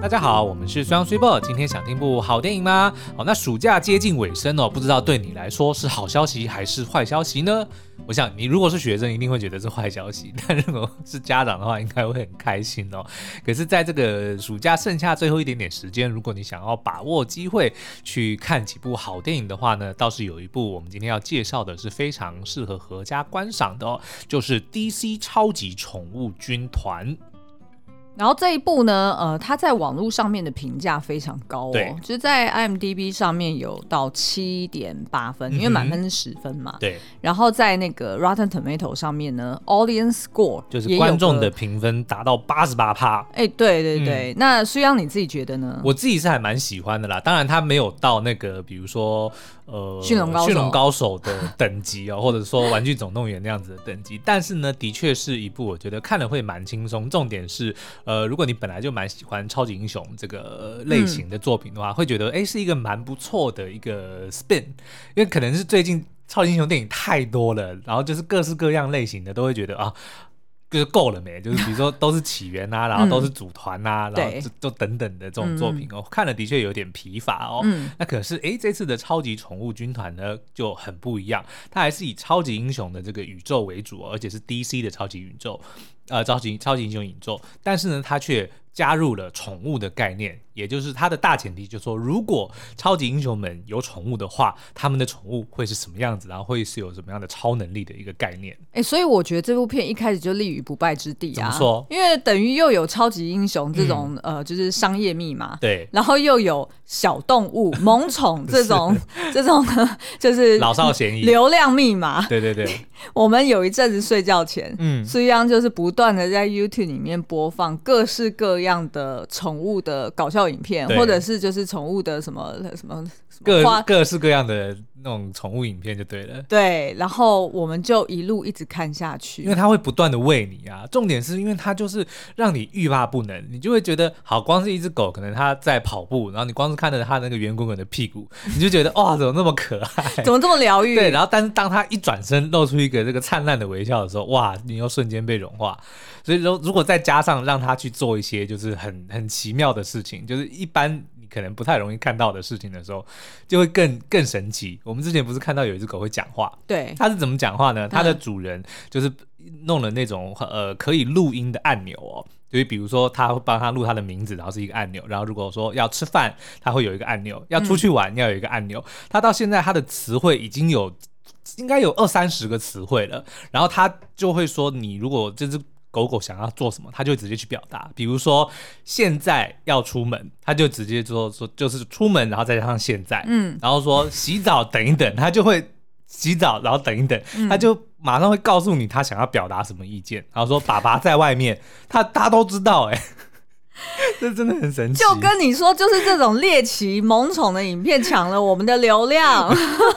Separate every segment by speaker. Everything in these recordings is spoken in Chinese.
Speaker 1: 大家好，我们是双 super。今天想听部好电影吗？好，那暑假接近尾声哦，不知道对你来说是好消息还是坏消息呢？我想你如果是学生，一定会觉得是坏消息；但如果是家长的话，应该会很开心哦。可是，在这个暑假剩下最后一点点时间，如果你想要把握机会去看几部好电影的话呢，倒是有一部我们今天要介绍的是非常适合合家观赏的哦，就是 DC 超级宠物军团。
Speaker 2: 然后这一部呢，呃，它在网络上面的评价非常高哦，就是在 IMDB 上面有到七点八分，因为满分是十分嘛。
Speaker 1: 对。
Speaker 2: 然后在那个 Rotten Tomato 上面呢，Audience Score
Speaker 1: 就是观众的评分达到八十八趴。
Speaker 2: 哎，对对对。嗯、那苏央你自己觉得呢？
Speaker 1: 我自己是还蛮喜欢的啦，当然它没有到那个，比如说。呃，
Speaker 2: 驯龙高手，
Speaker 1: 驯龙高手的等级哦，或者说玩具总动员那样子的等级，但是呢，的确是一部我觉得看了会蛮轻松。重点是，呃，如果你本来就蛮喜欢超级英雄这个类型的作品的话，嗯、会觉得哎、欸，是一个蛮不错的一个 spin，因为可能是最近超级英雄电影太多了，然后就是各式各样类型的都会觉得啊。就是够了没？就是比如说 都是起源啊，然后都是组团啊，嗯、然后就就等等的这种作品哦，嗯、看了的确有点疲乏哦。嗯、那可是哎，这次的超级宠物军团呢就很不一样，它还是以超级英雄的这个宇宙为主，而且是 DC 的超级宇宙，呃，超级超级英雄宇宙，但是呢，他却加入了宠物的概念。也就是它的大前提，就是说，如果超级英雄们有宠物的话，他们的宠物会是什么样子，然后会是有什么样的超能力的一个概念。
Speaker 2: 哎、欸，所以我觉得这部片一开始就立于不败之地啊。
Speaker 1: 怎么说？
Speaker 2: 因为等于又有超级英雄这种、嗯、呃，就是商业密码，
Speaker 1: 对，
Speaker 2: 然后又有小动物萌宠 这种 这种呢，就是
Speaker 1: 老少咸宜
Speaker 2: 流量密码。
Speaker 1: 对对对，
Speaker 2: 我们有一阵子睡觉前，嗯，苏央就是不断的在 YouTube 里面播放各式各样的宠物的搞笑影片，或者是就是宠物的什么什么
Speaker 1: 各各式各样的那种宠物影片就对了。
Speaker 2: 对，然后我们就一路一直看下去，
Speaker 1: 因为它会不断的喂你啊。重点是因为它就是让你欲罢不能，你就会觉得好，光是一只狗，可能它在跑步，然后你光是看着它那个圆滚滚的屁股，你就觉得哇，怎么那么可爱，
Speaker 2: 怎么这么疗愈？
Speaker 1: 对，然后但是当它一转身露出一个这个灿烂的微笑的时候，哇，你又瞬间被融化。所以如，如果再加上让它去做一些就是很很奇妙的事情，就是一般。可能不太容易看到的事情的时候，就会更更神奇。我们之前不是看到有一只狗会讲话？对，它是怎么讲话呢？它的主人就是弄了那种呃可以录音的按钮哦，所以比如说他会帮他录他的名字，然后是一个按钮。然后如果说要吃饭，他会有一个按钮；要出去玩，要有一个按钮。他到现在他的词汇已经有应该有二三十个词汇了。然后他就会说，你如果这只。狗狗想要做什么，它就直接去表达。比如说，现在要出门，它就直接说说就是出门，然后再加上现在。嗯，然后说洗澡等一等，它就会洗澡，然后等一等，它就马上会告诉你它想要表达什么意见。然后说爸爸在外面，它它都知道哎、欸。这真的很神奇，
Speaker 2: 就跟你说，就是这种猎奇萌宠的影片抢了我们的流量。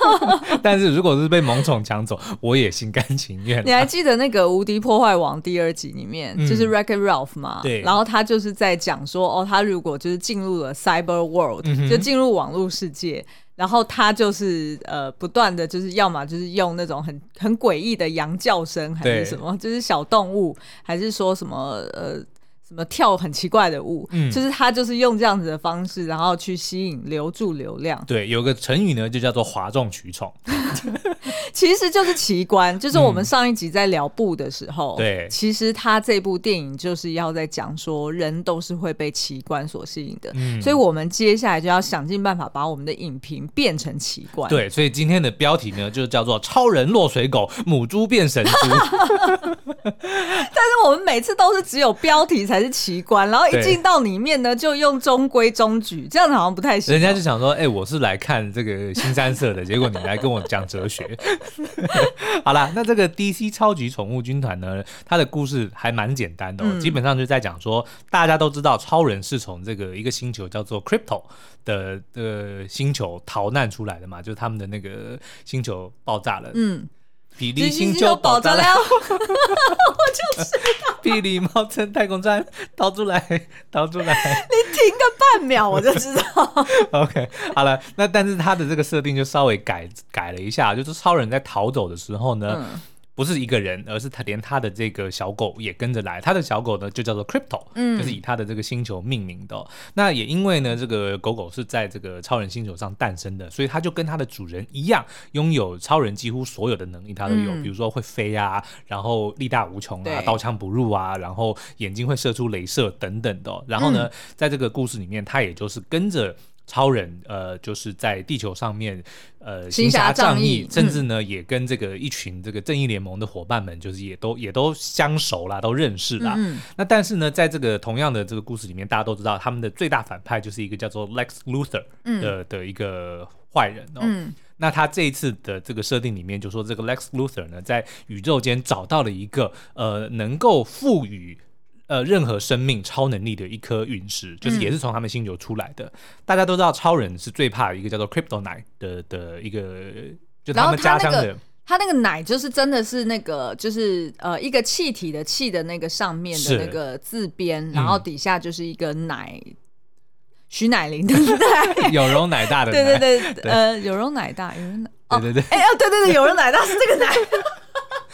Speaker 1: 但是如果是被萌宠抢走，我也心甘情愿。
Speaker 2: 你还记得那个《无敌破坏王》第二集里面，嗯、就是 Wreck-It Ralph 嘛？对。然后他就是在讲说，哦，他如果就是进入了 Cyber World，、嗯、就进入网络世界，然后他就是呃，不断的就是要么就是用那种很很诡异的羊叫声，还是什么，就是小动物，还是说什么呃。什么跳很奇怪的舞，嗯，就是他就是用这样子的方式，然后去吸引留住流量。
Speaker 1: 对，有个成语呢，就叫做哗众取宠，
Speaker 2: 其实就是奇观。就是我们上一集在聊布的时候，对、嗯，其实他这部电影就是要在讲说，人都是会被奇观所吸引的。嗯，所以我们接下来就要想尽办法把我们的影评变成奇观。
Speaker 1: 对，所以今天的标题呢，就叫做“超人落水狗，母猪变神猪”。
Speaker 2: 但是我们每次都是只有标题才是奇观，然后一进到里面呢，就用中规中矩，这样子好像不太行。
Speaker 1: 人家就想说，哎、欸，我是来看这个新三色的，结果你来跟我讲哲学。好啦，那这个 DC 超级宠物军团呢，它的故事还蛮简单的、基本上就在讲说，大家都知道超人是从这个一个星球叫做 Crypto 的呃星球逃难出来的嘛，就是他们的那个星球爆炸了。嗯。霹雳星球爆炸了，我
Speaker 2: 就知道。
Speaker 1: 比利猫从太空站逃出来，逃出来。
Speaker 2: 你停个半秒，我就知道。
Speaker 1: OK，好了，那但是它的这个设定就稍微改改了一下，就是超人在逃走的时候呢，嗯、不是一个人，而是他连他的这个小狗也跟着来。他的小狗呢就叫做 Crypto，嗯，就是以他的这个星球命名的。那也因为呢，这个狗狗是在这个超人星球上诞生的，所以它就跟它的主人一样，拥有超人几乎所有的能力，它都有。比如说会飞啊，然后力大无穷啊，刀枪不入啊，然后眼睛会射出镭射等等的。然后呢，在这个故事里面，它也就是跟着。超人，呃，就是在地球上面，呃，行侠仗义，甚至呢，也跟这个一群这个正义联盟的伙伴们，就是也都也都相熟啦，都认识啦。嗯、那但是呢，在这个同样的这个故事里面，大家都知道他们的最大反派就是一个叫做 Lex Luthor 的、嗯、的一个坏人哦。嗯、那他这一次的这个设定里面，就说这个 Lex Luthor 呢，在宇宙间找到了一个呃，能够赋予。呃，任何生命超能力的一颗陨石，就是也是从他们星球出来的。嗯、大家都知道，超人是最怕一个叫做 cryptonite 的的一个，就他们家乡的。
Speaker 2: 他那个奶就是真的是那个，就是呃一个气体的气的那个上面的那个字边，是然后底下就是一个奶，徐乃麟对不对？
Speaker 1: 有容乃大的奶，
Speaker 2: 对对对，对呃，有容乃大，有容乃，
Speaker 1: 对对对，
Speaker 2: 哎哦，对对对，有容乃大是这个奶。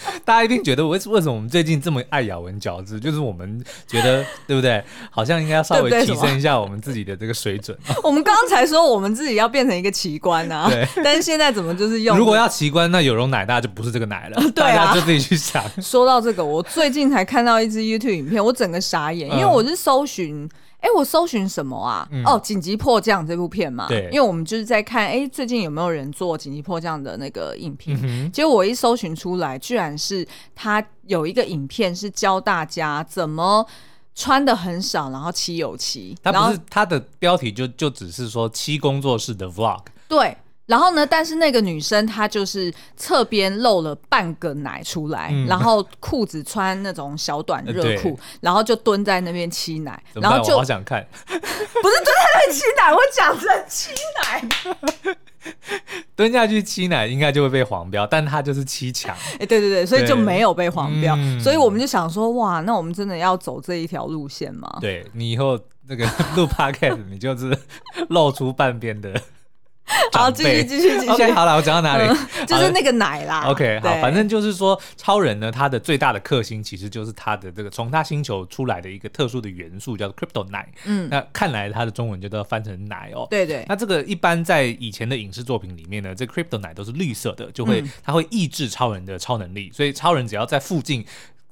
Speaker 1: 大家一定觉得为为什么我们最近这么爱咬文嚼字？就是我们觉得 对不对？好像应该要稍微提升一下我们自己的这个水准。
Speaker 2: 我们刚刚才说我们自己要变成一个奇观啊，对。但是现在怎么就是用？
Speaker 1: 如果要奇观，那有容乃大就不是这个奶了。对啊，大家就自己去想。
Speaker 2: 说到这个，我最近才看到一支 YouTube 影片，我整个傻眼，因为我是搜寻。哎，我搜寻什么啊？嗯、哦，紧急迫降这部片嘛。对，因为我们就是在看，哎，最近有没有人做紧急迫降的那个影片？嗯、结果我一搜寻出来，居然是他有一个影片是教大家怎么穿的很少，然后漆油漆。
Speaker 1: 他不是他的标题就就只是说漆工作室的 Vlog。
Speaker 2: 对。然后呢？但是那个女生她就是侧边露了半个奶出来，嗯、然后裤子穿那种小短热裤，对然后就蹲在那边吸奶，然后就
Speaker 1: 好想看，
Speaker 2: 不是蹲在那边吸奶，我讲成吸奶，
Speaker 1: 蹲下去吸奶应该就会被黄标，但他就是七强，
Speaker 2: 哎，对对对，所以就没有被黄标，嗯、所以我们就想说，哇，那我们真的要走这一条路线吗？
Speaker 1: 对，你以后那个录 podcast 你就是露出半边的。
Speaker 2: 好，继续继续继续。
Speaker 1: OK，好了，我讲到哪里？
Speaker 2: 嗯、就是那个奶啦。
Speaker 1: OK，好，反正就是说，超人呢，他的最大的克星其实就是他的这个从他星球出来的一个特殊的元素，叫做 Kryptonite。嗯，那看来他的中文就都要翻成奶哦。
Speaker 2: 对对。
Speaker 1: 那这个一般在以前的影视作品里面呢，这个 Kryptonite 都是绿色的，就会它会抑制超人的超能力，所以超人只要在附近。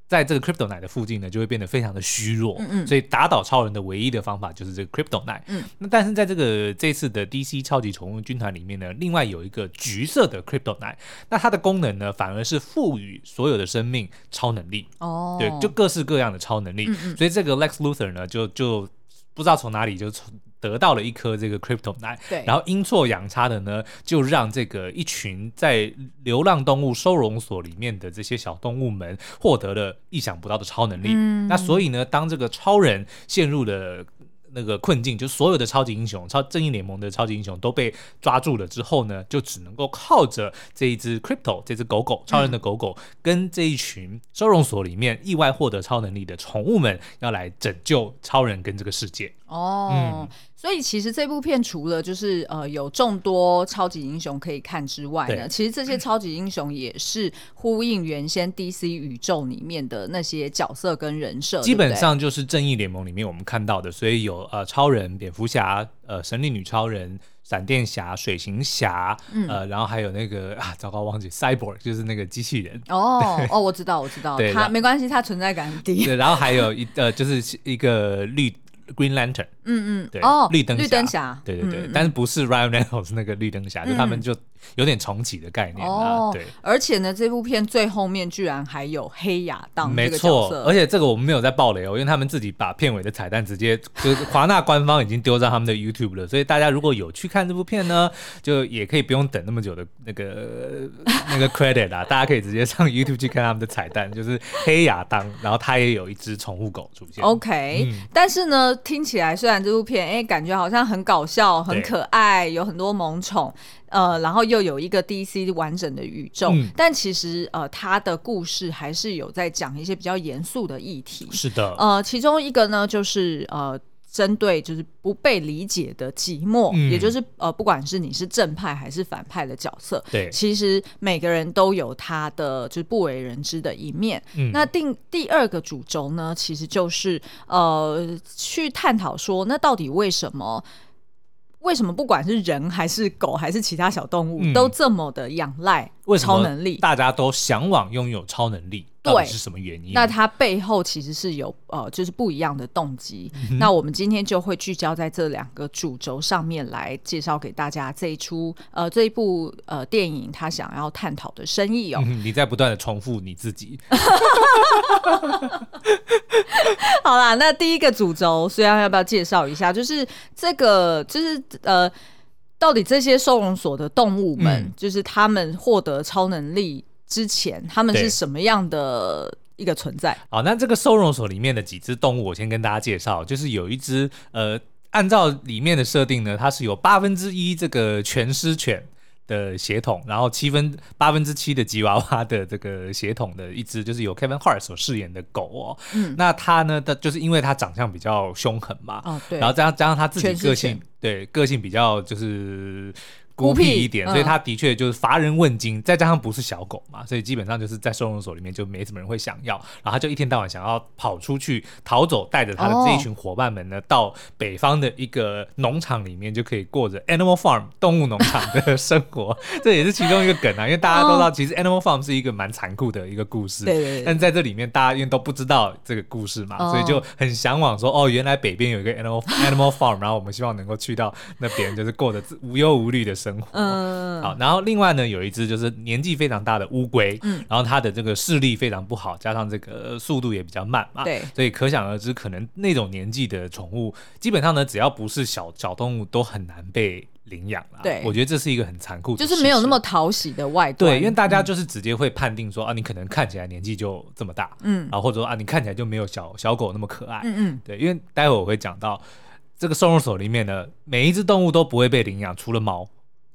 Speaker 1: 在这个 cryptonite 的附近呢，就会变得非常的虚弱，嗯嗯，所以打倒超人的唯一的方法就是这个 Kryptonite。嗯，那但是在这个这次的 DC 超级宠物军团里面呢，另外有一个橘色的 cryptonite 那它的功能呢，反而是赋予所有的生命超能力。哦，对，就各式各样的超能力。嗯嗯，所以这个 Lex Luthor 呢，就就不知道从哪里就从。得到了一颗这个 Kryptonite，对，然后阴错阳差的呢，就让这个一群在流浪动物收容所里面的这些小动物们获得了意想不到的超能力。嗯，那所以呢，当这个超人陷入了。那个困境，就所有的超级英雄、超正义联盟的超级英雄都被抓住了之后呢，就只能够靠着这一只 Crypto 这只狗狗，超人的狗狗，嗯、跟这一群收容所里面意外获得超能力的宠物们，要来拯救超人跟这个世界。哦，嗯、
Speaker 2: 所以其实这部片除了就是呃有众多超级英雄可以看之外呢，其实这些超级英雄也是呼应原先 DC 宇宙里面的那些角色跟人设，
Speaker 1: 基本上就是正义联盟里面我们看到的，所以有。呃，超人、蝙蝠侠、呃，神力女超人、闪电侠、水行侠，嗯、呃，然后还有那个 啊，糟糕，忘记 Cyborg，就是那个机器人。
Speaker 2: 哦哦，我知道，我知道，对他没关系，他存在感很低。
Speaker 1: 对，然后还有一呃，就是一个绿。Green Lantern，嗯嗯，对，
Speaker 2: 哦，
Speaker 1: 绿灯
Speaker 2: 绿灯侠，
Speaker 1: 对对对，但是不是 Ryan Reynolds 那个绿灯侠，就他们就有点重启的概念啊，对。
Speaker 2: 而且呢，这部片最后面居然还有黑亚当，
Speaker 1: 没错，而且这个我们没有在爆雷哦，因为他们自己把片尾的彩蛋直接 就是华纳官方已经丢在他们的 YouTube 了，所以大家如果有去看这部片呢，就也可以不用等那么久的那个 那个 credit 啊，大家可以直接上 YouTube 去看他们的彩蛋，就是黑亚当，然后他也有一只宠物狗出现。
Speaker 2: OK，但是呢。听起来虽然这部片哎、欸，感觉好像很搞笑、很可爱，有很多萌宠，呃，然后又有一个 DC 完整的宇宙，嗯、但其实呃，它的故事还是有在讲一些比较严肃的议题。
Speaker 1: 是的，
Speaker 2: 呃，其中一个呢，就是呃。针对就是不被理解的寂寞，嗯、也就是呃，不管是你是正派还是反派的角色，
Speaker 1: 对，
Speaker 2: 其实每个人都有他的就是不为人知的一面。嗯、那第第二个主轴呢，其实就是呃，去探讨说，那到底为什么？为什么不管是人还是狗还是其他小动物，嗯、都这么的仰赖超能力？
Speaker 1: 大家都向往拥有超能力，到底是什么原因？
Speaker 2: 那它背后其实是有呃，就是不一样的动机。嗯、那我们今天就会聚焦在这两个主轴上面来介绍给大家这一出呃这一部呃电影，他想要探讨的深意哦。
Speaker 1: 嗯、你在不断的重复你自己。
Speaker 2: 好啦，那第一个主轴，虽然要不要介绍一下？就是这个，就是呃，到底这些收容所的动物们，嗯、就是他们获得超能力之前，他们是什么样的一个存在？
Speaker 1: 好，那这个收容所里面的几只动物，我先跟大家介绍，就是有一只呃，按照里面的设定呢，它是有八分之一这个全狮犬。的血统，然后七分八分之七的吉娃娃的这个血统的一只，就是由 Kevin Hart 所饰演的狗哦。嗯，那它呢，他就是因为它长相比较凶狠嘛，哦对，然后加上加上他自己个性，对，个性比较就是。孤僻一点，所以他的确就是乏人问津，嗯、再加上不是小狗嘛，所以基本上就是在收容所里面就没什么人会想要，然后他就一天到晚想要跑出去逃走，带着他的这一群伙伴们呢，哦、到北方的一个农场里面就可以过着 Animal Farm 动物农场的生活，这也是其中一个梗啊，因为大家都知道其实 Animal Farm 是一个蛮残酷的一个故事，对、对，但在这里面大家因为都不知道这个故事嘛，哦、所以就很向往说哦，原来北边有一个 Animal Animal Farm，然后我们希望能够去到那边，就是过着无忧无虑的生活。生活。嗯，好，然后另外呢，有一只就是年纪非常大的乌龟，嗯，然后它的这个视力非常不好，加上这个速度也比较慢嘛，对，所以可想而知，可能那种年纪的宠物，基本上呢，只要不是小小动物，都很难被领养了。对，我觉得这是一个很残酷的，
Speaker 2: 就是没有那么讨喜的外观。
Speaker 1: 对，因为大家就是直接会判定说、嗯、啊，你可能看起来年纪就这么大，嗯，然后或者说啊，你看起来就没有小小狗那么可爱，嗯嗯，对，因为待会我会讲到这个收容所里面呢，每一只动物都不会被领养，除了猫。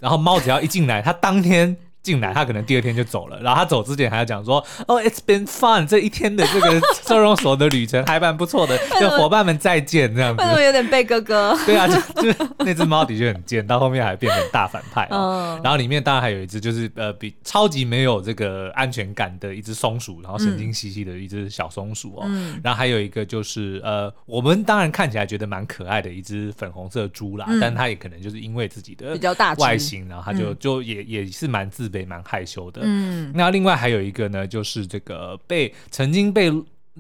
Speaker 1: 然后猫只要一进来，它当天。进来，他可能第二天就走了。然后他走之前还要讲说：“哦、oh,，It's been fun，这一天的这个 收容所的旅程还蛮不错的，跟伙伴们再见这样子。”为什么
Speaker 2: 有点被哥哥？
Speaker 1: 对啊，就就那只猫的确很贱，到后面还变成大反派、哦。然后里面当然还有一只就是呃比超级没有这个安全感的一只松鼠，然后神经兮兮的一只小松鼠哦。嗯、然后还有一个就是呃我们当然看起来觉得蛮可爱的一只粉红色猪啦，嗯、但它也可能就是因为自己的比较大外形，然后它就就也也是蛮自。蛮害羞的，嗯，那另外还有一个呢，就是这个被曾经被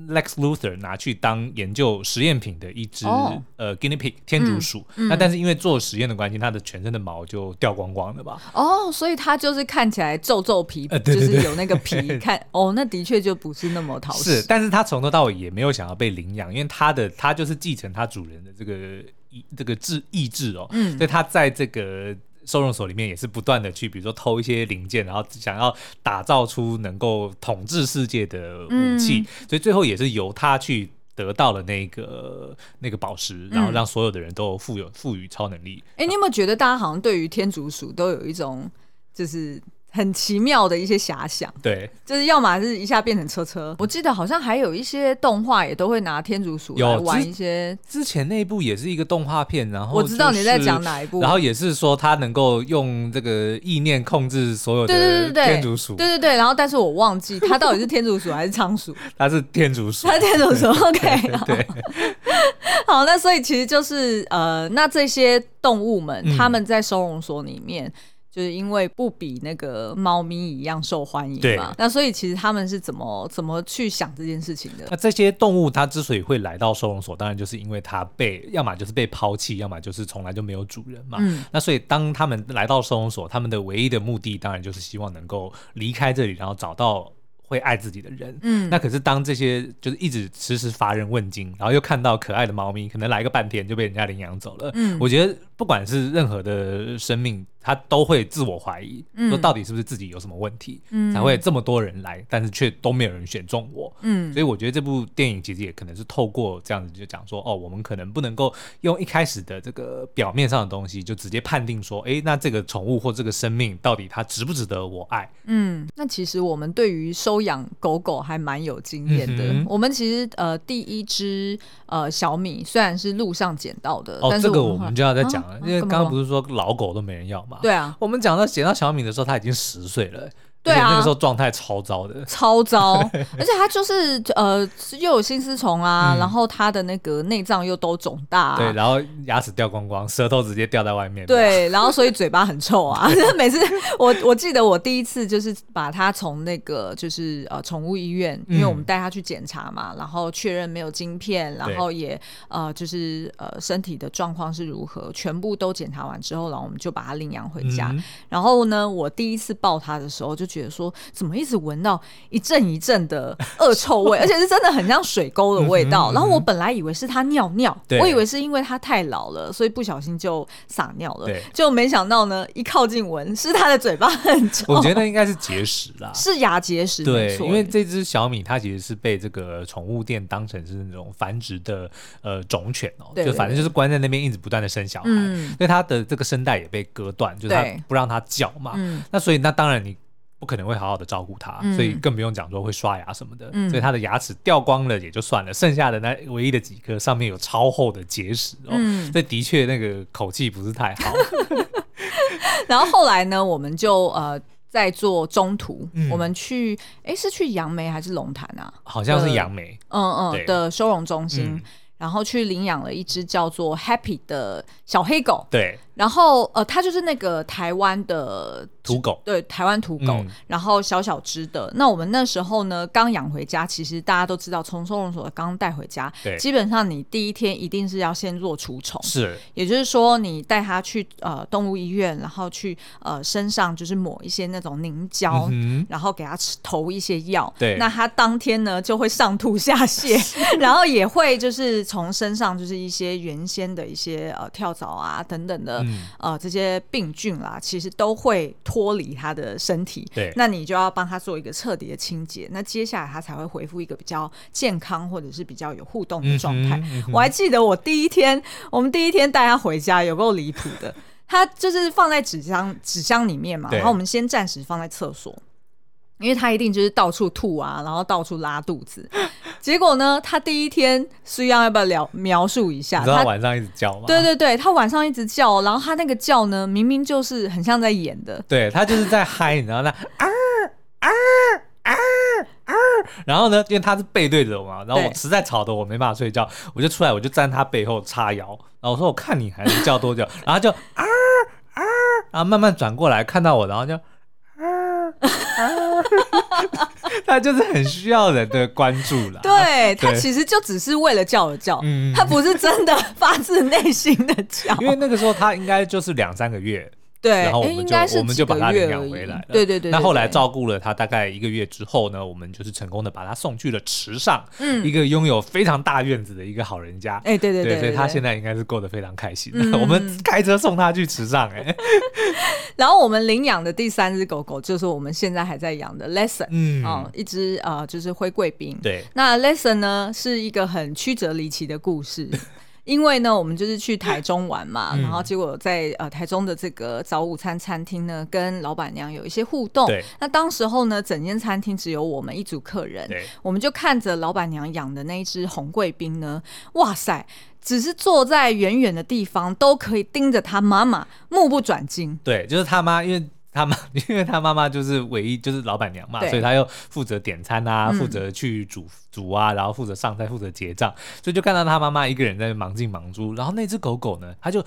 Speaker 1: Lex Luthor 拿去当研究实验品的一只、哦、呃 Guinea Pig 天竺鼠，嗯嗯、那但是因为做实验的关系，它的全身的毛就掉光光了吧？
Speaker 2: 哦，所以它就是看起来皱皱皮，呃、对对对，就是有那个皮 看，哦，那的确就不是那么讨喜。
Speaker 1: 是，但是它从头到尾也没有想要被领养，因为它的它就是继承它主人的这个意这个志意志哦，嗯，所以它在这个。收容所里面也是不断的去，比如说偷一些零件，然后想要打造出能够统治世界的武器，嗯、所以最后也是由他去得到了那个那个宝石，然后让所有的人都富有赋予超能力。
Speaker 2: 哎、嗯，欸、你有没有觉得大家好像对于天竺鼠都有一种就是？很奇妙的一些遐想，
Speaker 1: 对，
Speaker 2: 就是要么是一下变成车车。我记得好像还有一些动画也都会拿天竺鼠来玩一些。
Speaker 1: 之前那一部也是一个动画片，然后、
Speaker 2: 就是、我知道你在讲哪一部，
Speaker 1: 然后也是说它能够用这个意念控制所有的天竺鼠，
Speaker 2: 对对对，然后但是我忘记它到底是天竺鼠还是仓鼠，
Speaker 1: 它是天竺鼠，
Speaker 2: 它是天竺鼠，OK，
Speaker 1: 对，对。
Speaker 2: 好，那所以其实就是呃，那这些动物们，他、嗯、们在收容所里面。就是因为不比那个猫咪一样受欢迎嘛，对那所以其实他们是怎么怎么去想这件事情的？
Speaker 1: 那这些动物它之所以会来到收容所，当然就是因为它被要么就是被抛弃，要么就是从来就没有主人嘛。嗯、那所以当他们来到收容所，他们的唯一的目的当然就是希望能够离开这里，然后找到。会爱自己的人，嗯，那可是当这些就是一直迟迟乏人问津，然后又看到可爱的猫咪，可能来个半天就被人家领养走了，嗯，我觉得不管是任何的生命，他都会自我怀疑，嗯、说到底是不是自己有什么问题，嗯、才会这么多人来，但是却都没有人选中我。嗯，所以我觉得这部电影其实也可能是透过这样子就讲说，哦，我们可能不能够用一开始的这个表面上的东西就直接判定说，哎，那这个宠物或这个生命到底它值不值得我爱？
Speaker 2: 嗯，那其实我们对于收养狗狗还蛮有经验的。嗯、我们其实呃第一只呃小米虽然是路上捡到的，
Speaker 1: 哦，这个我们就要再讲了，啊、因为刚刚不是说老狗都没人要吗？
Speaker 2: 对啊，
Speaker 1: 我们讲到捡到小米的时候，他已经十岁了。
Speaker 2: 对啊，
Speaker 1: 那个时候状态超糟的，
Speaker 2: 超糟，而且他就是呃，又有心丝虫啊，嗯、然后他的那个内脏又都肿大、啊，
Speaker 1: 对，然后牙齿掉光光，舌头直接掉在外面，
Speaker 2: 对，然后所以嘴巴很臭啊。每次我我记得我第一次就是把他从那个就是呃宠物医院，因为我们带他去检查嘛，嗯、然后确认没有晶片，然后也呃就是呃身体的状况是如何，全部都检查完之后，然后我们就把他领养回家。嗯、然后呢，我第一次抱他的时候就。觉得说怎么一直闻到一阵一阵的恶臭味，而且是真的很像水沟的味道。然后我本来以为是他尿尿，我以为是因为他太老了，所以不小心就撒尿了。就没想到呢，一靠近闻是他的嘴巴很臭。
Speaker 1: 我觉得应该是结石啦，
Speaker 2: 是牙结石。
Speaker 1: 对，因为这只小米它其实是被这个宠物店当成是那种繁殖的呃种犬哦，就反正就是关在那边一直不断的生小孩，所以它的这个声带也被割断，就是它不让它叫嘛。那所以那当然你。不可能会好好的照顾他，嗯、所以更不用讲说会刷牙什么的。嗯、所以他的牙齿掉光了也就算了，剩下的那唯一的几颗上面有超厚的结石哦，嗯、所以的确那个口气不是太好。
Speaker 2: 然后后来呢，我们就呃在做中途，嗯、我们去哎是去杨梅还是龙潭啊？
Speaker 1: 好像是杨梅，
Speaker 2: 嗯嗯的收容中心，嗯、然后去领养了一只叫做 Happy 的小黑狗。
Speaker 1: 对。
Speaker 2: 然后呃，它就是那个台湾的
Speaker 1: 土狗，
Speaker 2: 对，台湾土狗，嗯、然后小小只的。那我们那时候呢，刚养回家，其实大家都知道，从收容所刚带回家，对。基本上你第一天一定是要先做除虫，
Speaker 1: 是，
Speaker 2: 也就是说你带它去呃动物医院，然后去呃身上就是抹一些那种凝胶，嗯、然后给它吃投一些药，对，那它当天呢就会上吐下泻，然后也会就是从身上就是一些原先的一些呃跳蚤啊等等的。嗯、呃，这些病菌啦，其实都会脱离他的身体。对，那你就要帮他做一个彻底的清洁，那接下来他才会恢复一个比较健康或者是比较有互动的状态。嗯嗯、我还记得我第一天，我们第一天带他回家，有够离谱的。他就是放在纸箱纸箱里面嘛，然后我们先暂时放在厕所。因为他一定就是到处吐啊，然后到处拉肚子。结果呢，他第一天需要要不要聊描述一下？
Speaker 1: 他晚上一直叫吗？
Speaker 2: 对对对，他晚上一直叫，然后他那个叫呢，明明就是很像在演的。
Speaker 1: 对，他就是在嗨，你知道那啊啊啊啊！然后呢，因为他是背对着我嘛，然后我实在吵得我没办法睡觉，我就出来，我就站他背后叉腰，然后我说我看你还能叫多久，然后就啊啊，然后慢慢转过来看到我，然后就。他就是很需要人的关注啦。
Speaker 2: 对，他其实就只是为了叫而叫，嗯、他不是真的发自内心的叫。
Speaker 1: 因为那个时候他应该就是两三个月。
Speaker 2: 对，
Speaker 1: 然后我们就我们就把他领养回来了。
Speaker 2: 对对对。
Speaker 1: 那后来照顾了他大概一个月之后呢，我们就是成功的把他送去了池上，嗯，一个拥有非常大院子的一个好人家。
Speaker 2: 哎，对对对，
Speaker 1: 所以他现在应该是过得非常开心。我们开车送他去池上，哎。
Speaker 2: 然后我们领养的第三只狗狗就是我们现在还在养的 Lesson，嗯，啊，一只呃就是灰贵宾。
Speaker 1: 对，
Speaker 2: 那 Lesson 呢是一个很曲折离奇的故事。因为呢，我们就是去台中玩嘛，嗯、然后结果在呃台中的这个早午餐餐厅呢，跟老板娘有一些互动。对那当时候呢，整间餐厅只有我们一组客人，对我们就看着老板娘养的那一只红贵宾呢，哇塞，只是坐在远远的地方都可以盯着他妈妈，目不转睛。对，
Speaker 1: 就是他妈，因为。他妈，因为他妈妈就是唯一就是老板娘嘛，所以他又负责点餐啊，负责去煮煮啊，然后负责上菜，负责结账，所以就看到他妈妈一个人在忙进忙出，然后那只狗狗呢，他就。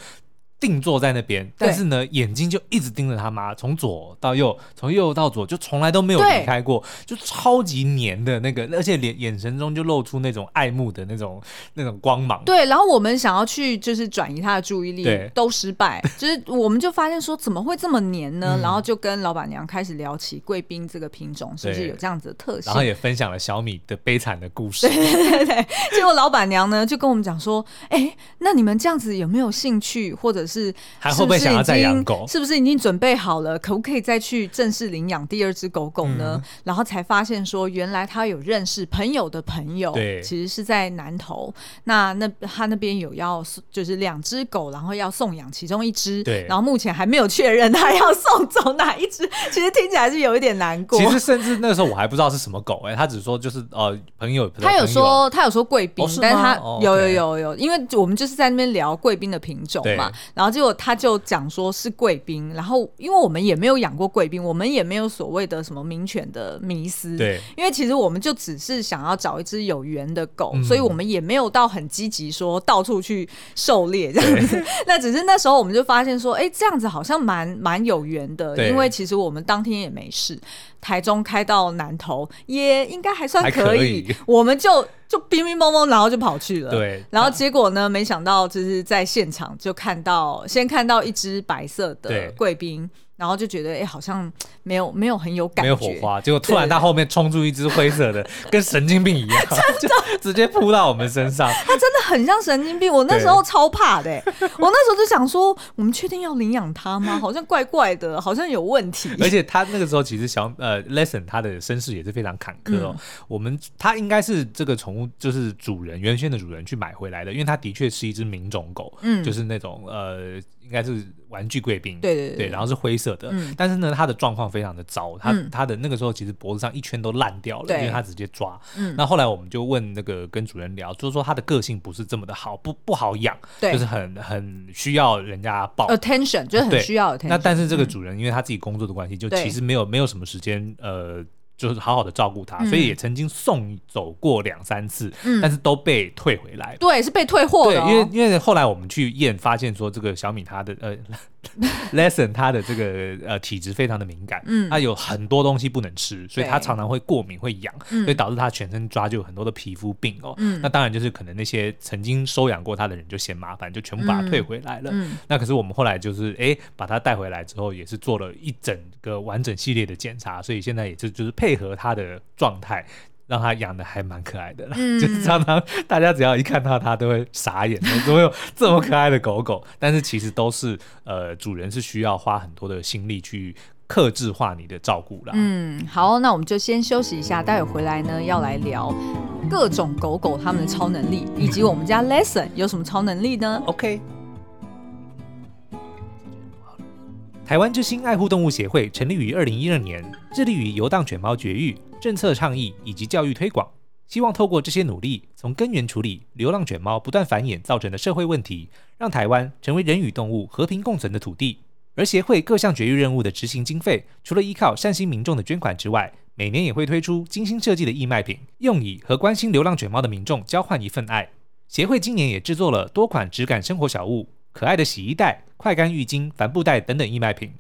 Speaker 1: 定坐在那边，但是呢，眼睛就一直盯着他妈，从左到右，从右到左，就从来都没有离开过，就超级黏的那个，而且脸眼神中就露出那种爱慕的那种那种光芒。
Speaker 2: 对，然后我们想要去就是转移他的注意力，都失败，就是我们就发现说怎么会这么黏呢？然后就跟老板娘开始聊起贵宾这个品种是不是有这样子的特性，
Speaker 1: 然后也分享了小米的悲惨的故事。
Speaker 2: 对对对，结果老板娘呢就跟我们讲说，哎，那你们这样子有没有兴趣或者者是
Speaker 1: 还会不会想要再养狗？
Speaker 2: 是不是已经准备好了？可不可以再去正式领养第二只狗狗呢？嗯、然后才发现说，原来他有认识朋友的朋友，
Speaker 1: 对，
Speaker 2: 其实是在南投。那那他那边有要就是两只狗，然后要送养其中一只，
Speaker 1: 对。
Speaker 2: 然后目前还没有确认他要送走哪一只，其实听起来是有一点难过。
Speaker 1: 其实甚至那个时候我还不知道是什么狗、欸，哎，他只说就是呃朋友，
Speaker 2: 他有说他有说贵宾、哦，但是他有有有有，因为我们就是在那边聊贵宾的品种嘛，然后结果他就讲说是贵宾，然后因为我们也没有养过贵宾，我们也没有所谓的什么名犬的迷思，
Speaker 1: 对，
Speaker 2: 因为其实我们就只是想要找一只有缘的狗、嗯，所以我们也没有到很积极说到处去狩猎这样子，那只是那时候我们就发现说，哎、欸，这样子好像蛮蛮有缘的，因为其实我们当天也没事。台中开到南投也应该还算可以，可以我们就就乒乒乓乓，然后就跑去了。
Speaker 1: 对，
Speaker 2: 然后结果呢，没想到就是在现场就看到，先看到一只白色的贵宾。然后就觉得哎、欸，好像没有没有很有感觉，
Speaker 1: 没有火花。结果突然他后面冲出一只灰色的，跟神经病一样，就直接扑到我们身上。
Speaker 2: 他真的很像神经病，我那时候超怕的。我那时候就想说，我们确定要领养他吗？好像怪怪的，好像有问题。
Speaker 1: 而且他那个时候其实小呃，Lesson 他的身世也是非常坎坷哦。嗯、我们他应该是这个宠物就是主人原先的主人去买回来的，因为他的确是一只名种狗，嗯，就是那种呃。应该是玩具贵宾，
Speaker 2: 对对对，
Speaker 1: 对，然后是灰色的，嗯、但是呢，它的状况非常的糟，它它、嗯、的那个时候其实脖子上一圈都烂掉了，因为它直接抓。嗯、那后来我们就问那个跟主人聊，就是说它的个性不是这么的好，不不好养，就是很很需要人家抱
Speaker 2: attention，就是很需要 attention。
Speaker 1: 那但是这个主人因为他自己工作的关系，就其实没有没有什么时间呃。就是好好的照顾他，嗯，所以也曾经送走过两三次，嗯，但是都被退回来。
Speaker 2: 对，是被退货的，哦。
Speaker 1: 对，因为因为后来我们去验，发现说这个小米它的呃。Lesson 他的这个呃体质非常的敏感，嗯，他有很多东西不能吃，所以他常常会过敏会痒，所以导致他全身抓就有很多的皮肤病哦。嗯，那当然就是可能那些曾经收养过他的人就嫌麻烦，就全部把他退回来了。嗯，那可是我们后来就是哎、欸、把他带回来之后，也是做了一整个完整系列的检查，所以现在也就就是配合他的状态。让他养的还蛮可爱的啦，嗯、就是常常大家只要一看到他都会傻眼，怎么有这么可爱的狗狗？但是其实都是呃，主人是需要花很多的心力去克制化你的照顾啦。
Speaker 2: 嗯，好，那我们就先休息一下，待会回来呢要来聊各种狗狗它们的超能力，以及我们家 Lesson 有什么超能力呢
Speaker 1: ？OK，台湾之星爱护动物协会成立于二零一二年，致力于游荡犬猫绝育。政策倡议以及教育推广，希望透过这些努力，从根源处理流浪犬猫不断繁衍造成的社会问题，让台湾成为人与动物和平共存的土地。而协会各项绝育任务的执行经费，除了依靠善心民众的捐款之外，每年也会推出精心设计的义卖品，用以和关心流浪犬猫的民众交换一份爱。协会今年也制作了多款质感生活小物、可爱的洗衣袋、快干浴巾、帆布袋等等义卖品。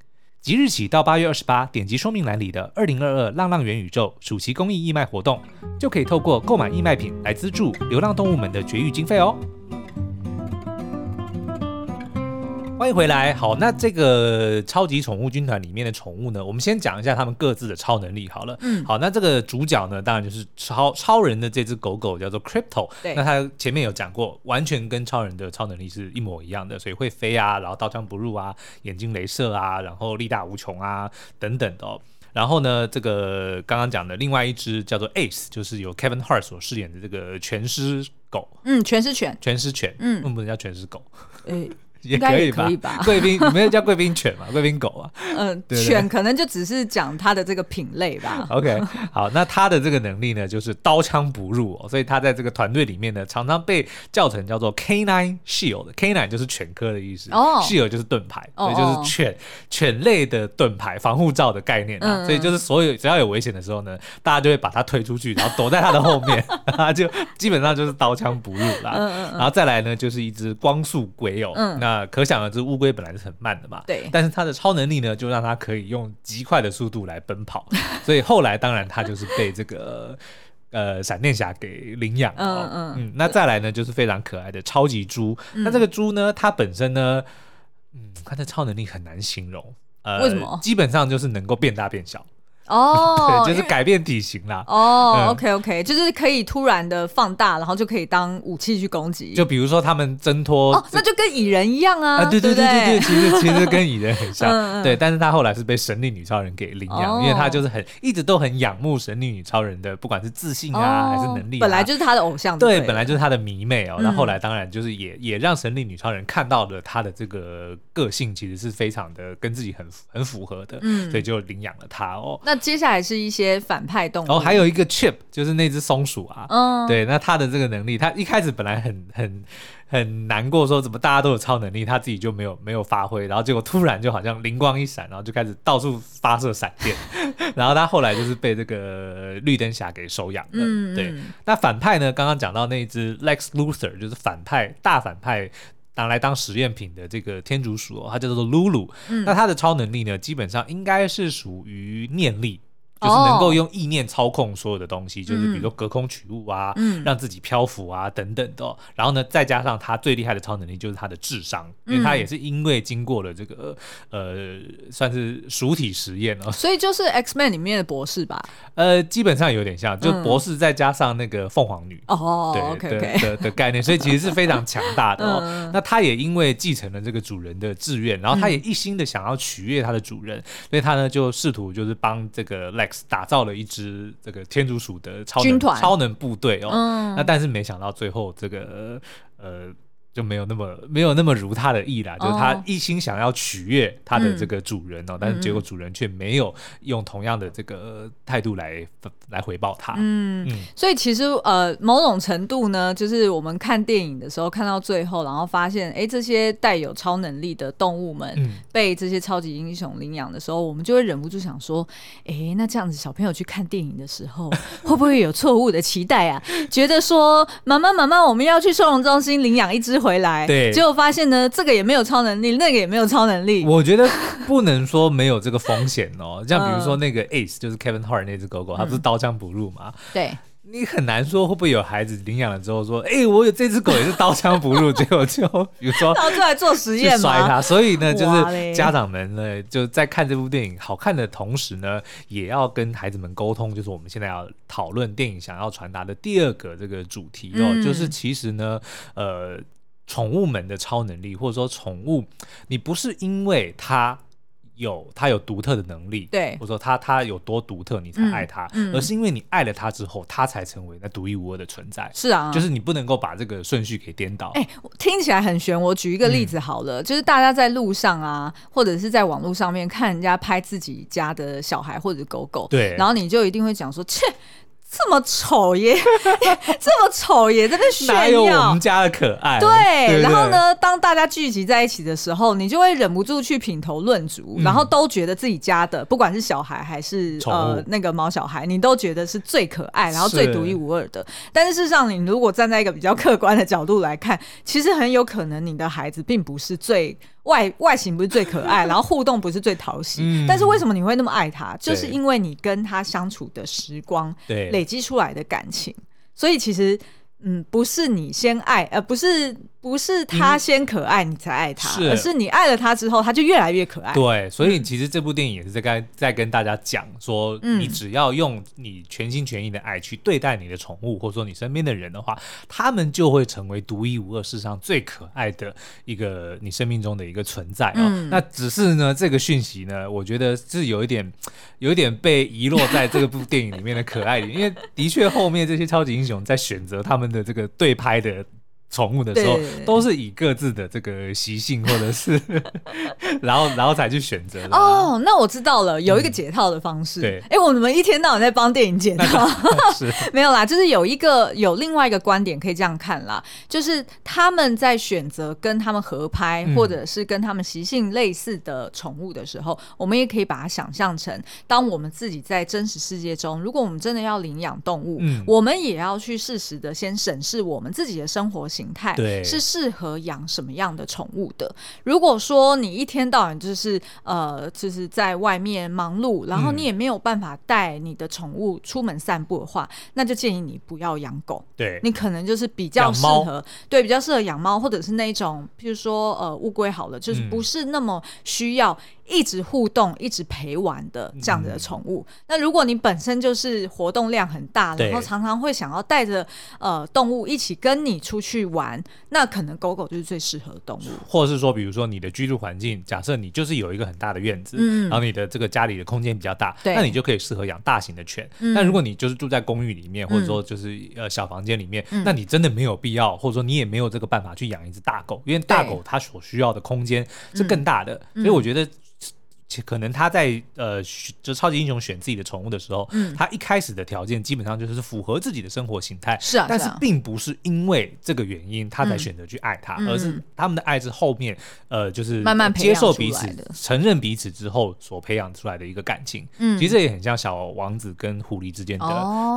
Speaker 1: 即日起到八月二十八，点击说明栏里的“二零二二浪浪元宇宙”暑期公益义卖活动，就可以透过购买义卖品来资助流浪动物们的绝育经费哦。欢迎回来，好，那这个超级宠物军团里面的宠物呢，我们先讲一下他们各自的超能力好了。嗯，好，那这个主角呢，当然就是超超人的这只狗狗叫做 Crypto。对，那它前面有讲过，完全跟超人的超能力是一模一样的，所以会飞啊，然后刀枪不入啊，眼睛镭射啊，然后力大无穷啊等等的哦。然后呢，这个刚刚讲的另外一只叫做 Ace，就是由 Kevin Hart 所饰演的这个全尸狗。
Speaker 2: 嗯，全尸犬，
Speaker 1: 全尸犬，嗯，不能叫全尸狗。
Speaker 2: 欸
Speaker 1: 也可以吧，贵宾没有叫贵宾犬嘛，贵宾狗啊。
Speaker 2: 嗯，犬可能就只是讲它的这个品类吧。
Speaker 1: OK，好，那它的这个能力呢，就是刀枪不入哦，所以它在这个团队里面呢，常常被叫成叫做 Canine Shield。Canine 就是犬科的意思，哦，Shield 就是盾牌，所以就是犬犬类的盾牌，防护罩的概念啊。所以就是所有只要有危险的时候呢，大家就会把它推出去，然后躲在它的后面，它就基本上就是刀枪不入啦。然后再来呢，就是一只光速龟哦，那。可想而知，乌龟本来是很慢的嘛。
Speaker 2: 对。
Speaker 1: 但是它的超能力呢，就让它可以用极快的速度来奔跑。所以后来当然它就是被这个呃闪电侠给领养了。嗯嗯嗯。那再来呢，就是非常可爱的超级猪。那这个猪呢，它本身呢，嗯，它的超能力很难形容。呃，
Speaker 2: 为什么？
Speaker 1: 基本上就是能够变大变小。
Speaker 2: 哦，
Speaker 1: 对，就是改变体型啦。
Speaker 2: 哦、嗯、，OK OK，就是可以突然的放大，然后就可以当武器去攻击。
Speaker 1: 就比如说他们挣脱，
Speaker 2: 哦，那就跟蚁人一样啊。啊
Speaker 1: 对对对对对，其实 其实跟蚁人很像。嗯、对，但是他后来是被神力女超人给领养，哦、因为他就是很一直都很仰慕神力女超人的，不管是自信啊、哦、还是能力、啊，
Speaker 2: 本来就是他的偶像对。
Speaker 1: 对，本来就是他的迷妹哦。那、嗯、后来当然就是也也让神力女超人看到了他的这个个性，其实是非常的跟自己很很符合的。嗯，所以就领养了他哦。
Speaker 2: 那接下来是一些反派动物，
Speaker 1: 哦，还有一个 Chip，就是那只松鼠啊。嗯，对，那他的这个能力，他一开始本来很很。很难过，说怎么大家都有超能力，他自己就没有没有发挥，然后结果突然就好像灵光一闪，然后就开始到处发射闪电，然后他后来就是被这个绿灯侠给收养了。嗯，对。那反派呢？刚刚讲到那一只 Lex Luthor，就是反派大反派拿来当实验品的这个天竺鼠，哦，它叫做露露。嗯，那它的超能力呢，基本上应该是属于念力。就是能够用意念操控所有的东西，哦、就是比如说隔空取物啊，嗯、让自己漂浮啊等等的、哦。然后呢，再加上他最厉害的超能力就是他的智商，嗯、因为他也是因为经过了这个呃，算是鼠体实验哦。
Speaker 2: 所以就是 X-Men 里面的博士吧？
Speaker 1: 呃，基本上有点像，就博士再加上那个凤凰女
Speaker 2: 哦，
Speaker 1: 对
Speaker 2: okay, okay
Speaker 1: 的的的概念，所以其实是非常 强大的哦。嗯、那他也因为继承了这个主人的志愿，然后他也一心的想要取悦他的主人，嗯、所以他呢就试图就是帮这个 Lex 打造了一。支这个天竺鼠的超能军团超能部队哦，嗯、那但是没想到最后这个呃。就没有那么没有那么如他的意啦，就是他一心想要取悦他的这个主人哦，但是结果主人却没有用同样的这个态度来来回报他。嗯，
Speaker 2: 所以其实呃某种程度呢，就是我们看电影的时候看到最后，然后发现哎这些带有超能力的动物们被这些超级英雄领养的时候，我们就会忍不住想说，哎那这样子小朋友去看电影的时候会不会有错误的期待啊？觉得说妈妈妈妈我们要去收容中心领养一只。回来，对，结果发现呢，这个也没有超能力，那个也没有超能力。
Speaker 1: 我觉得不能说没有这个风险哦。像比如说那个 Ace，就是 Kevin Hart 那只狗狗，它不是刀枪不入吗？
Speaker 2: 对。
Speaker 1: 你很难说会不会有孩子领养了之后说，哎、欸，我有这只狗也是刀枪不入，结果就比如说
Speaker 2: 拿出来做实验
Speaker 1: 摔它。所以呢，就是家长们呢就在看这部电影好看的同时呢，也要跟孩子们沟通，就是我们现在要讨论电影想要传达的第二个这个主题哦，嗯、就是其实呢，呃。宠物们的超能力，或者说宠物，你不是因为它有它有独特的能力，
Speaker 2: 对，
Speaker 1: 或者说它它有多独特，你才爱它，嗯嗯、而是因为你爱了它之后，它才成为那独一无二的存在。
Speaker 2: 是啊，
Speaker 1: 就是你不能够把这个顺序给颠倒。
Speaker 2: 哎、欸，听起来很玄。我举一个例子好了，嗯、就是大家在路上啊，或者是在网络上面看人家拍自己家的小孩或者狗狗，
Speaker 1: 对，
Speaker 2: 然后你就一定会讲说，切。这么丑耶，这么丑耶，在那炫耀。哪有
Speaker 1: 我们家的可爱？
Speaker 2: 对，对对，然后呢，当大家聚集在一起的时候，你就会忍不住去品头论足，嗯、然后都觉得自己家的，不管是小孩还是呃那个毛小孩，你都觉得是最可爱，然后最独一无二的。是但是事实上，你如果站在一个比较客观的角度来看，其实很有可能你的孩子并不是最。外外形不是最可爱，然后互动不是最讨喜，嗯、但是为什么你会那么爱他？就是因为你跟他相处的时光，对，累积出来的感情，所以其实。嗯，不是你先爱，而、呃、不是不是他先可爱你才爱他，而是你爱了他之后，他就越来越可爱。
Speaker 1: 对，所以其实这部电影也是在跟在跟大家讲说，嗯、你只要用你全心全意的爱去对待你的宠物，或者说你身边的人的话，他们就会成为独一无二、世上最可爱的一个你生命中的一个存在哦。嗯、那只是呢，这个讯息呢，我觉得是有一点有一点被遗落在这个部电影里面的可爱里，因为的确后面这些超级英雄在选择他们。的这个对拍的。宠物的时候，都是以各自的这个习性，或者是，然后然后才去选择。
Speaker 2: 哦，那我知道了，有一个解套的方式。对，哎，我们一天到晚在帮电影解套，是。没有啦，就是有一个有另外一个观点可以这样看啦，就是他们在选择跟他们合拍，或者是跟他们习性类似的宠物的时候，我们也可以把它想象成，当我们自己在真实世界中，如果我们真的要领养动物，嗯。我们也要去适时的先审视我们自己的生活形态对是适合养什么样的宠物的？如果说你一天到晚就是呃，就是在外面忙碌，然后你也没有办法带你的宠物出门散步的话，嗯、那就建议你不要养狗。
Speaker 1: 对，
Speaker 2: 你可能就是比较适合，对，比较适合养猫，或者是那种，譬如说呃乌龟好了，就是不是那么需要一直互动、一直陪玩的这样子的宠物。嗯、那如果你本身就是活动量很大，然后常常会想要带着呃动物一起跟你出去玩，那可能狗狗就是最适合的动物。
Speaker 1: 或者是说，比如说你的居住环境，假设你就是有一个很大的院子，嗯、然后你的这个家里的空间比较大，那你就可以适合养大型的犬。那、嗯、如果你就是住在公寓里面，或者说就是呃小房间里面，嗯、那你真的没有必要，或者说你也没有这个办法去养一只大狗，因为大狗它所需要的空间是更大的，嗯、所以我觉得。可能他在呃，就超级英雄选自己的宠物的时候，嗯，他一开始的条件基本上就是符合自己的生活形态，
Speaker 2: 是啊，
Speaker 1: 但是并不是因为这个原因他才选择去爱他，而是他们的爱是后面呃，就是慢慢接受彼此、承认彼此之后所培养出来的一个感情。嗯，其实这也很像小王子跟狐狸之间的，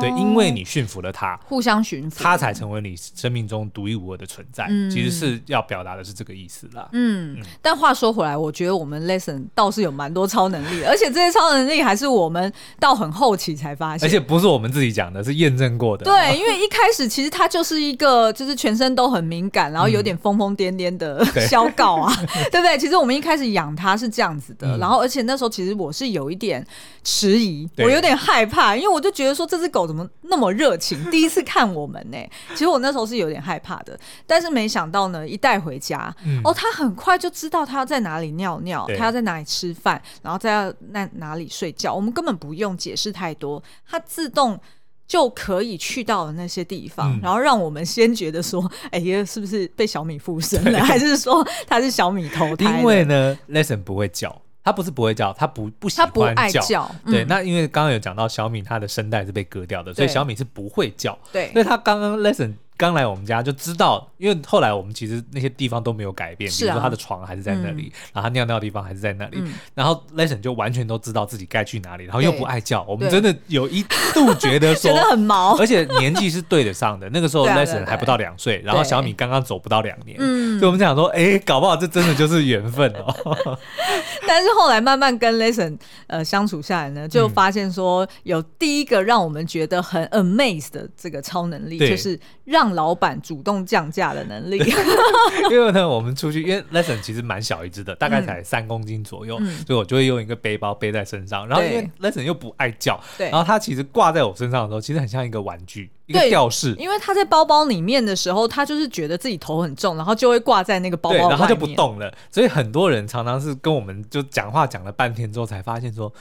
Speaker 1: 对，因为你驯服了他，
Speaker 2: 互相驯服，
Speaker 1: 他才成为你生命中独一无二的存在。其实是要表达的是这个意思啦。
Speaker 2: 嗯，但话说回来，我觉得我们 Lesson 倒是有蛮多超能力，而且这些超能力还是我们到很后期才发现，
Speaker 1: 而且不是我们自己讲的，是验证过的。
Speaker 2: 对，因为一开始其实他就是一个，就是全身都很敏感，然后有点疯疯癫癫的 小狗啊，对不对？其实我们一开始养它是这样子的，然后而且那时候其实我是有一点迟疑，我有点害怕，因为我就觉得说这只狗怎么那么热情，第一次看我们呢。其实我那时候是有点害怕的，但是没想到呢，一带回家，哦，它很快就知道它要在哪里尿尿，它要在哪里吃饭。然后再要那哪里睡觉，我们根本不用解释太多，它自动就可以去到了那些地方，嗯、然后让我们先觉得说，哎呀，是不是被小米附身了，对还是说它是小米投胎？
Speaker 1: 因为呢，Lesson 不会叫，它不是不会叫，它不不喜欢叫。不爱叫嗯、对，那因为刚刚有讲到小米它的声带是被割掉的，所以小米是不会叫。对，所以它刚刚 Lesson。刚来我们家就知道，因为后来我们其实那些地方都没有改变，比如说他的床还是在那里，然后他尿尿的地方还是在那里，然后 Lesson 就完全都知道自己该去哪里，然后又不爱叫，我们真的有一度觉得说，
Speaker 2: 觉得很毛，
Speaker 1: 而且年纪是对得上的，那个时候 Lesson 还不到两岁，然后小米刚刚走不到两年，所以我们想说，哎，搞不好这真的就是缘分哦。
Speaker 2: 但是后来慢慢跟 Lesson 呃相处下来呢，就发现说有第一个让我们觉得很 amazed 的这个超能力，就是让。老板主动降价的能力，
Speaker 1: 因为呢，我们出去，因为 Lesson 其实蛮小一只的，大概才三公斤左右，嗯、所以我就会用一个背包背在身上。然后因为 Lesson 又不爱叫，然后它其实挂在我身上的时候，其实很像一个玩具，一个吊饰。
Speaker 2: 因为他在包包里面的时候，他就是觉得自己头很重，然后就会挂在那个包包
Speaker 1: 然后他就不动了。所以很多人常常是跟我们就讲话讲了半天之后，才发现说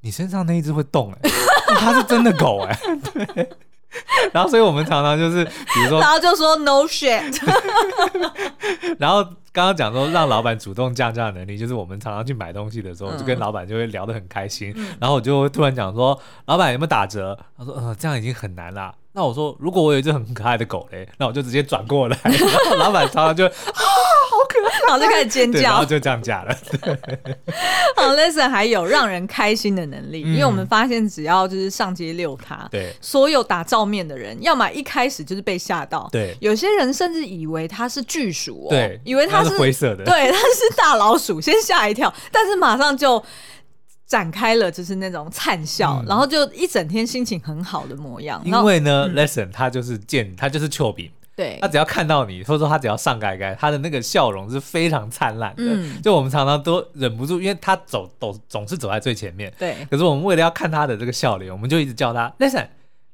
Speaker 1: 你身上那一只会动、欸，哎，它是真的狗、欸，哎，对。然后，所以我们常常就是，比如说，
Speaker 2: 然后就说 no shit。
Speaker 1: 然后刚刚讲说让老板主动降价的能力，就是我们常常去买东西的时候，就跟老板就会聊得很开心。然后我就突然讲说，老板有没有打折？他说，呃，这样已经很难了。那我说，如果我有一只很可爱的狗嘞，那我就直接转过来。然后老板常常就啊，好可爱，
Speaker 2: 然后就开始尖叫，
Speaker 1: 然后就降价了。
Speaker 2: 好，Lesson 还有让人开心的能力，嗯、因为我们发现只要就是上街遛它，对，所有打照面的人，要么一开始就是被吓到，对，有些人甚至以为它是巨鼠哦，对，以为它是，
Speaker 1: 是灰色的，
Speaker 2: 对，它是大老鼠，先吓一跳，但是马上就。展开了，就是那种灿笑，嗯、然后就一整天心情很好的模样。
Speaker 1: 因为呢、嗯、，Lesson 他就是贱，他就是丘比，对，他只要看到你，或者说他只要上盖盖，他的那个笑容是非常灿烂的。嗯、就我们常常都忍不住，因为他走都总是走在最前面，对。可是我们为了要看他的这个笑脸，我们就一直叫他 Lesson，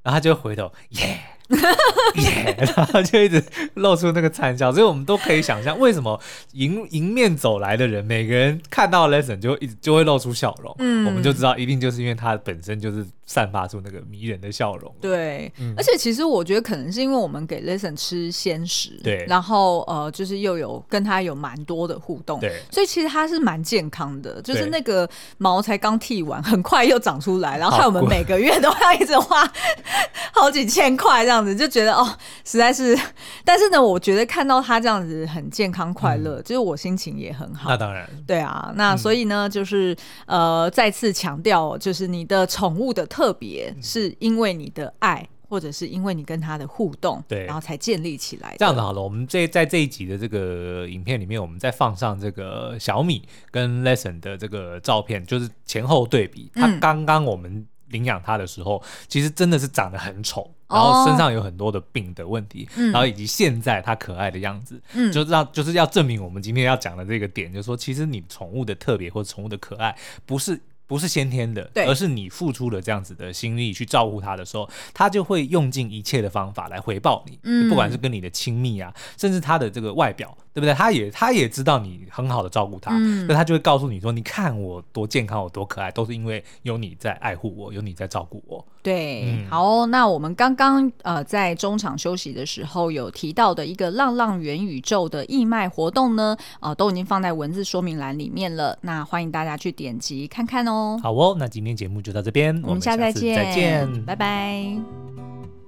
Speaker 1: 然后他就会回头，耶。耶，yeah, 然后就一直露出那个惨笑，所以我们都可以想象，为什么迎迎面走来的人，每个人看到 Lesson 就一直就会露出笑容，嗯，我们就知道一定就是因为他本身就是。散发出那个迷人的笑容。
Speaker 2: 对，嗯、而且其实我觉得可能是因为我们给 Lesson 吃鲜食，对，然后呃，就是又有跟他有蛮多的互动，对，所以其实他是蛮健康的。就是那个毛才刚剃完，很快又长出来，然后害我们每个月都要一直花 好几千块这样子，就觉得哦，实在是。但是呢，我觉得看到他这样子很健康快乐，嗯、就是我心情也很好。
Speaker 1: 那当然，
Speaker 2: 对啊，那所以呢，就是呃，再次强调，就是你的宠物的特。特别是因为你的爱，或者是因为你跟他的互动，对，然后才建立起来。
Speaker 1: 这样子好了，我们这在这一集的这个影片里面，我们再放上这个小米跟 Lesson 的这个照片，就是前后对比。他刚刚我们领养它的时候，其实真的是长得很丑，然后身上有很多的病的问题，哦、然后以及现在它可爱的样子，嗯，就让就是要证明我们今天要讲的这个点，就是说，其实你宠物的特别或者宠物的可爱，不是。不是先天的，而是你付出了这样子的心力去照顾它的时候，它就会用尽一切的方法来回报你。嗯，不管是跟你的亲密啊，甚至它的这个外表，对不对？他也他也知道你很好的照顾他，嗯，那他就会告诉你说：“你看我多健康，我多可爱，都是因为有你在爱护我，有你在照顾我。”
Speaker 2: 对，嗯、好，那我们刚刚呃在中场休息的时候有提到的一个浪浪元宇宙的义卖活动呢，呃，都已经放在文字说明栏里面了，那欢迎大家去点击看看哦。
Speaker 1: 好哦，那今天节目就到这边，
Speaker 2: 我们下次再见，
Speaker 1: 再见，
Speaker 2: 拜拜。